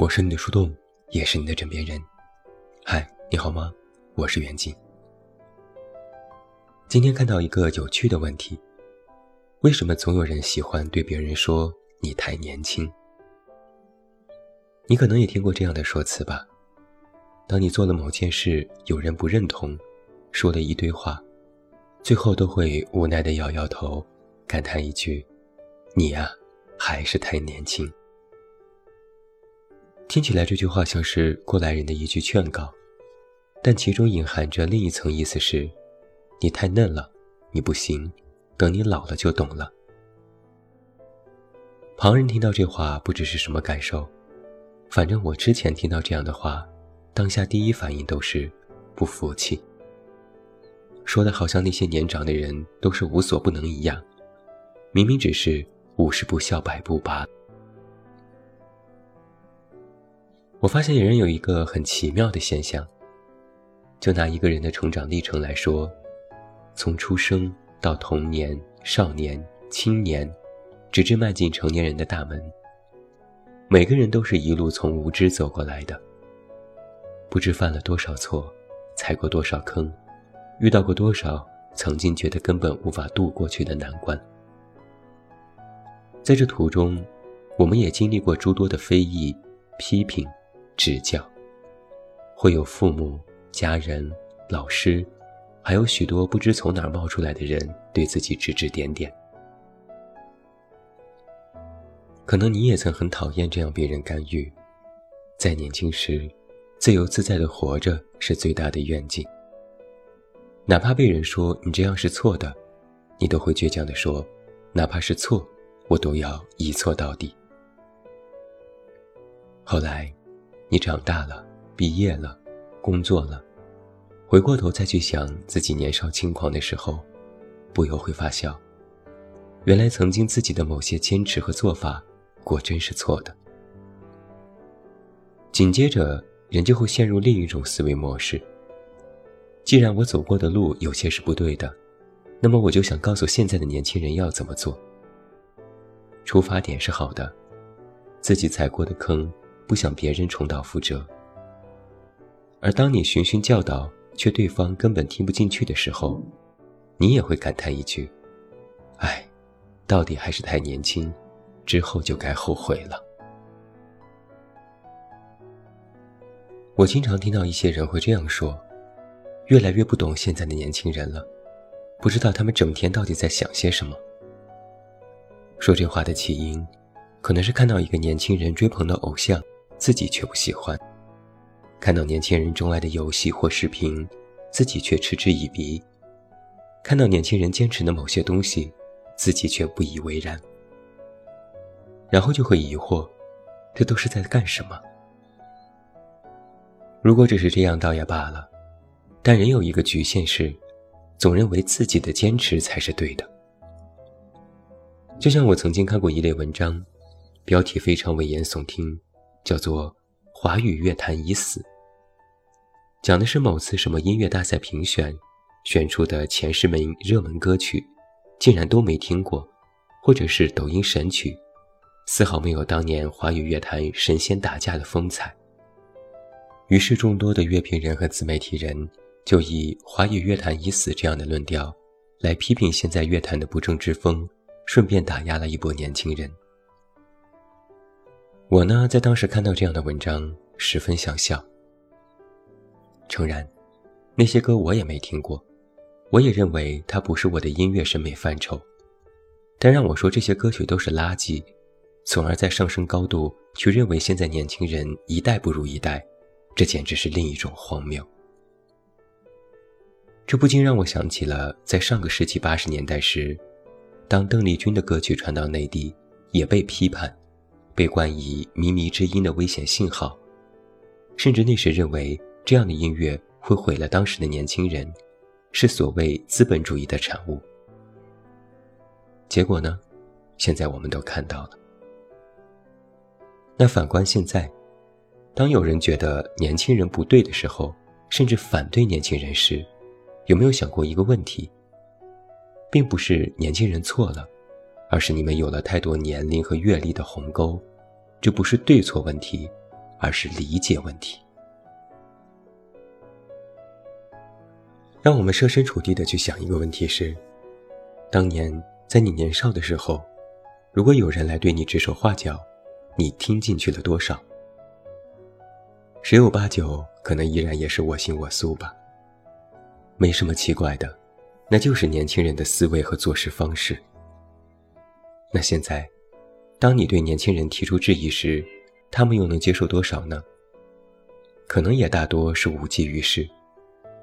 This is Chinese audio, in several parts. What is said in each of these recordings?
我是你的树洞，也是你的枕边人。嗨，你好吗？我是袁静。今天看到一个有趣的问题：为什么总有人喜欢对别人说你太年轻？你可能也听过这样的说辞吧？当你做了某件事，有人不认同，说了一堆话，最后都会无奈的摇摇头，感叹一句：“你呀，还是太年轻。”听起来这句话像是过来人的一句劝告，但其中隐含着另一层意思是：你太嫩了，你不行，等你老了就懂了。旁人听到这话不知是什么感受，反正我之前听到这样的话，当下第一反应都是不服气，说的好像那些年长的人都是无所不能一样，明明只是五十步笑百步罢了。我发现人有一个很奇妙的现象，就拿一个人的成长历程来说，从出生到童年、少年、青年，直至迈进成年人的大门，每个人都是一路从无知走过来的，不知犯了多少错，踩过多少坑，遇到过多少曾经觉得根本无法渡过去的难关，在这途中，我们也经历过诸多的非议、批评。指教，会有父母、家人、老师，还有许多不知从哪冒出来的人对自己指指点点。可能你也曾很讨厌这样别人干预，在年轻时，自由自在的活着是最大的愿景。哪怕被人说你这样是错的，你都会倔强地说，哪怕是错，我都要一错到底。后来。你长大了，毕业了，工作了，回过头再去想自己年少轻狂的时候，不由会发笑。原来曾经自己的某些坚持和做法，果真是错的。紧接着，人就会陷入另一种思维模式。既然我走过的路有些是不对的，那么我就想告诉现在的年轻人要怎么做。出发点是好的，自己踩过的坑。不想别人重蹈覆辙，而当你循循教导，却对方根本听不进去的时候，你也会感叹一句：“哎，到底还是太年轻，之后就该后悔了。”我经常听到一些人会这样说：“越来越不懂现在的年轻人了，不知道他们整天到底在想些什么。”说这话的起因，可能是看到一个年轻人追捧的偶像。自己却不喜欢，看到年轻人钟爱的游戏或视频，自己却嗤之以鼻；看到年轻人坚持的某些东西，自己却不以为然。然后就会疑惑，这都是在干什么？如果只是这样倒也罢了，但人有一个局限是，总认为自己的坚持才是对的。就像我曾经看过一类文章，标题非常危言耸听。叫做“华语乐坛已死”，讲的是某次什么音乐大赛评选选出的前十名热门歌曲，竟然都没听过，或者是抖音神曲，丝毫没有当年华语乐坛神仙打架的风采。于是，众多的乐评人和自媒体人就以“华语乐坛已死”这样的论调来批评现在乐坛的不正之风，顺便打压了一波年轻人。我呢，在当时看到这样的文章，十分想笑。诚然，那些歌我也没听过，我也认为它不是我的音乐审美范畴。但让我说这些歌曲都是垃圾，从而在上升高度去认为现在年轻人一代不如一代，这简直是另一种荒谬。这不禁让我想起了在上个世纪八十年代时，当邓丽君的歌曲传到内地，也被批判。被冠以靡靡之音的危险信号，甚至那时认为这样的音乐会毁了当时的年轻人，是所谓资本主义的产物。结果呢？现在我们都看到了。那反观现在，当有人觉得年轻人不对的时候，甚至反对年轻人时，有没有想过一个问题？并不是年轻人错了，而是你们有了太多年龄和阅历的鸿沟。这不是对错问题，而是理解问题。让我们设身处地的去想一个问题是：当年在你年少的时候，如果有人来对你指手画脚，你听进去了多少？十有八九可能依然也是我行我素吧。没什么奇怪的，那就是年轻人的思维和做事方式。那现在，当你对年轻人提出质疑时，他们又能接受多少呢？可能也大多是无济于事。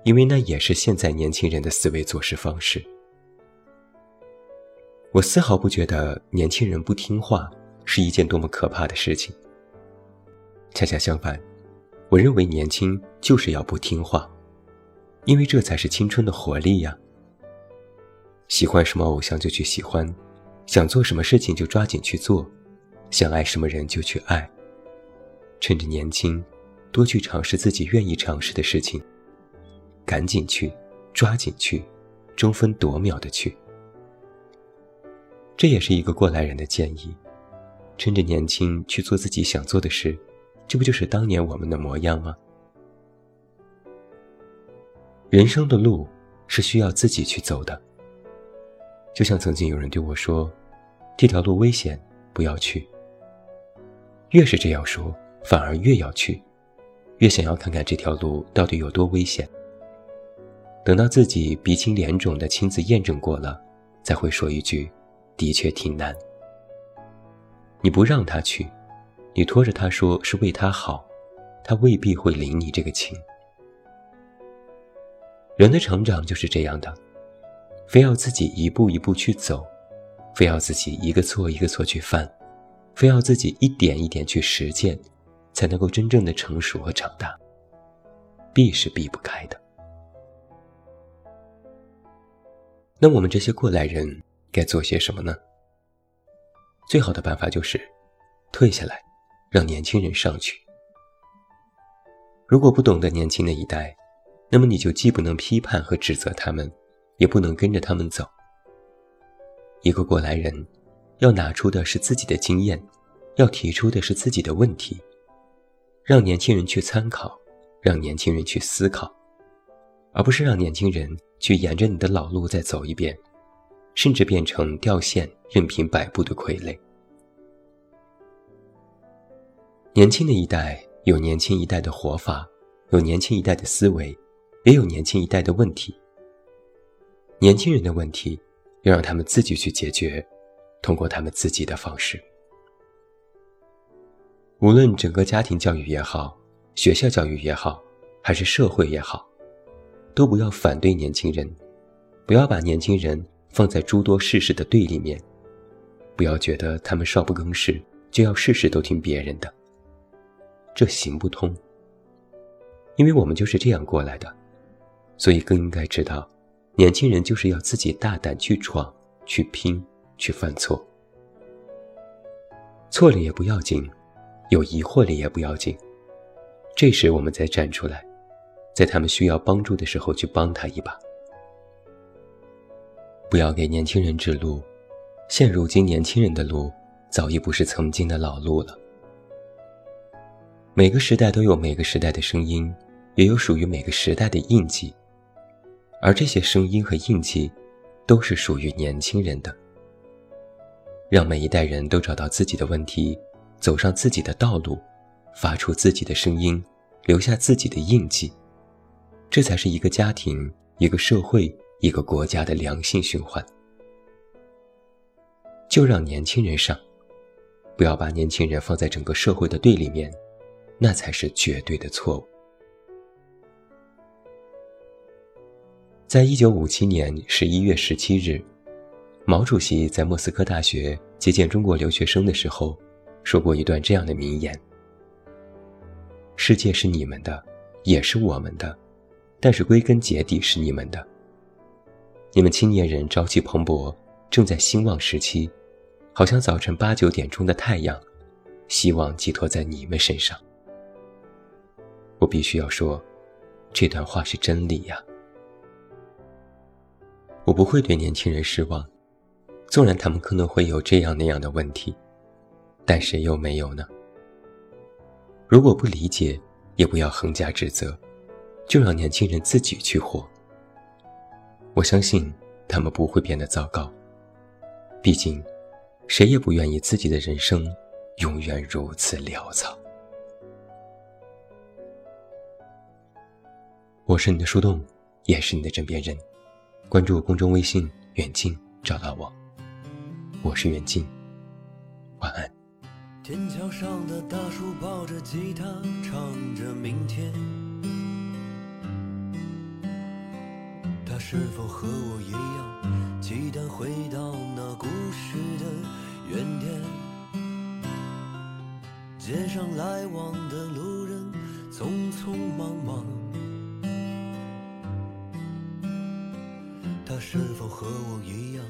因为那也是现在年轻人的思维做事方式。我丝毫不觉得年轻人不听话是一件多么可怕的事情。恰恰相反，我认为年轻就是要不听话，因为这才是青春的活力呀。喜欢什么偶像就去喜欢，想做什么事情就抓紧去做，想爱什么人就去爱。趁着年轻，多去尝试自己愿意尝试的事情。赶紧去，抓紧去，争分夺秒的去。这也是一个过来人的建议：趁着年轻去做自己想做的事，这不就是当年我们的模样吗？人生的路是需要自己去走的。就像曾经有人对我说：“这条路危险，不要去。”越是这样说，反而越要去，越想要看看这条路到底有多危险。等到自己鼻青脸肿的亲自验证过了，才会说一句：“的确挺难。”你不让他去，你拖着他说是为他好，他未必会领你这个情。人的成长就是这样的，非要自己一步一步去走，非要自己一个错一个错去犯，非要自己一点一点去实践，才能够真正的成熟和长大，避是避不开的。那我们这些过来人该做些什么呢？最好的办法就是退下来，让年轻人上去。如果不懂得年轻的一代，那么你就既不能批判和指责他们，也不能跟着他们走。一个过来人，要拿出的是自己的经验，要提出的是自己的问题，让年轻人去参考，让年轻人去思考，而不是让年轻人。去沿着你的老路再走一遍，甚至变成掉线、任凭摆布的傀儡。年轻的一代有年轻一代的活法，有年轻一代的思维，也有年轻一代的问题。年轻人的问题，要让他们自己去解决，通过他们自己的方式。无论整个家庭教育也好，学校教育也好，还是社会也好。都不要反对年轻人，不要把年轻人放在诸多事实的对立面，不要觉得他们少不更事就要事事都听别人的，这行不通。因为我们就是这样过来的，所以更应该知道，年轻人就是要自己大胆去闯、去拼、去犯错，错了也不要紧，有疑惑了也不要紧，这时我们再站出来。在他们需要帮助的时候，去帮他一把。不要给年轻人指路，现如今年轻人的路早已不是曾经的老路了。每个时代都有每个时代的声音，也有属于每个时代的印记，而这些声音和印记，都是属于年轻人的。让每一代人都找到自己的问题，走上自己的道路，发出自己的声音，留下自己的印记。这才是一个家庭、一个社会、一个国家的良性循环。就让年轻人上，不要把年轻人放在整个社会的对立面，那才是绝对的错误。在一九五七年十一月十七日，毛主席在莫斯科大学接见中国留学生的时候，说过一段这样的名言：“世界是你们的，也是我们的。”但是归根结底是你们的，你们青年人朝气蓬勃，正在兴旺时期，好像早晨八九点钟的太阳，希望寄托在你们身上。我必须要说，这段话是真理呀。我不会对年轻人失望，纵然他们可能会有这样那样的问题，但谁又没有呢？如果不理解，也不要横加指责，就让年轻人自己去活。我相信他们不会变得糟糕。毕竟，谁也不愿意自己的人生永远如此潦草。我是你的树洞，也是你的枕边人。关注公众微信“远近”，找到我。我是远近，晚安。天桥上的大叔抱着吉他，唱着明天。他是否和我一样，期待回到那故事的原点？街上来往的路人，匆匆忙忙。是否和我一样，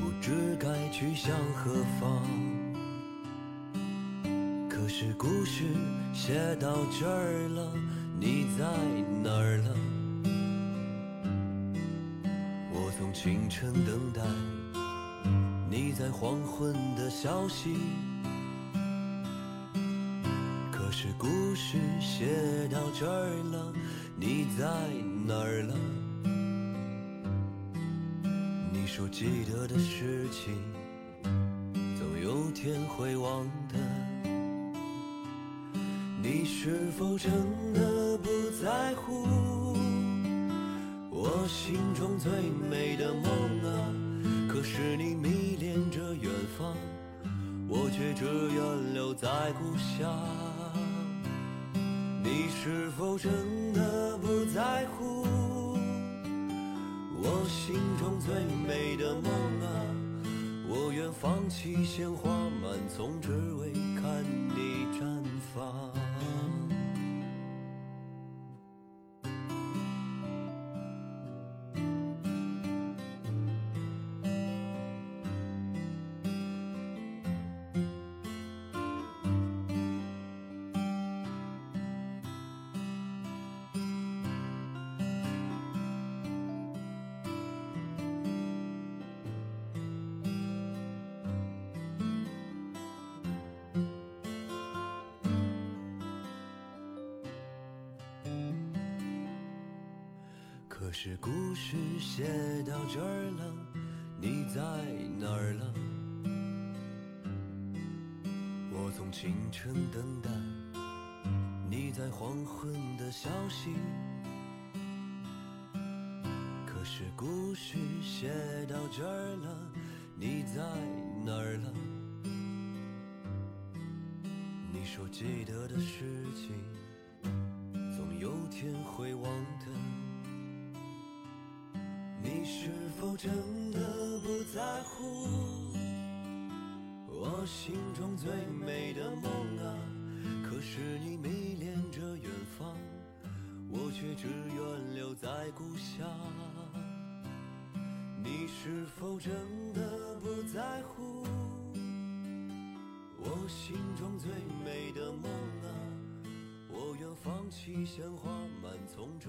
不知该去向何方？可是故事写到这儿了，你在哪儿了？我从清晨等待，你在黄昏的消息。可是故事写到这儿了，你在哪儿了？说记得的事情，总有天会忘的。你是否真的不在乎我心中最美的梦啊？可是你迷恋着远方，我却只愿留在故乡。你是否真的不在乎我心中最美的梦啊？我愿放弃鲜花满丛，只为看你绽放。可是故事写到这儿了，你在哪儿了？我从清晨等待，你在黄昏的消息。可是故事写到这儿了，你在哪儿了？你说记得的事情，总有天会忘的。真的不在乎我心中最美的梦啊？可是你迷恋着远方，我却只愿留在故乡。你是否真的不在乎我心中最美的梦啊？我愿放弃鲜花满丛，这